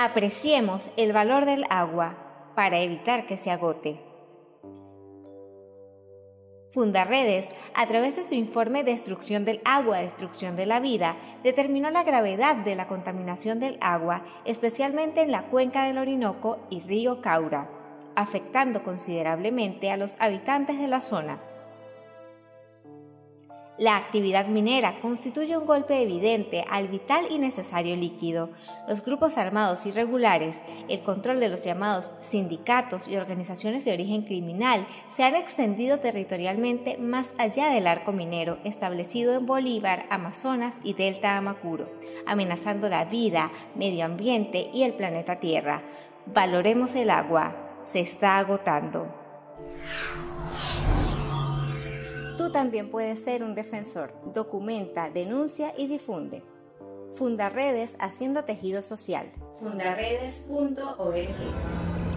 Apreciemos el valor del agua para evitar que se agote. Fundarredes, a través de su informe Destrucción del agua, destrucción de la vida, determinó la gravedad de la contaminación del agua, especialmente en la cuenca del Orinoco y río Caura, afectando considerablemente a los habitantes de la zona. La actividad minera constituye un golpe evidente al vital y necesario líquido. Los grupos armados irregulares, el control de los llamados sindicatos y organizaciones de origen criminal se han extendido territorialmente más allá del arco minero establecido en Bolívar, Amazonas y Delta Amacuro, amenazando la vida, medio ambiente y el planeta Tierra. Valoremos el agua, se está agotando. Tú también puedes ser un defensor. Documenta, denuncia y difunde. Funda redes haciendo tejido social. Fundaredes.org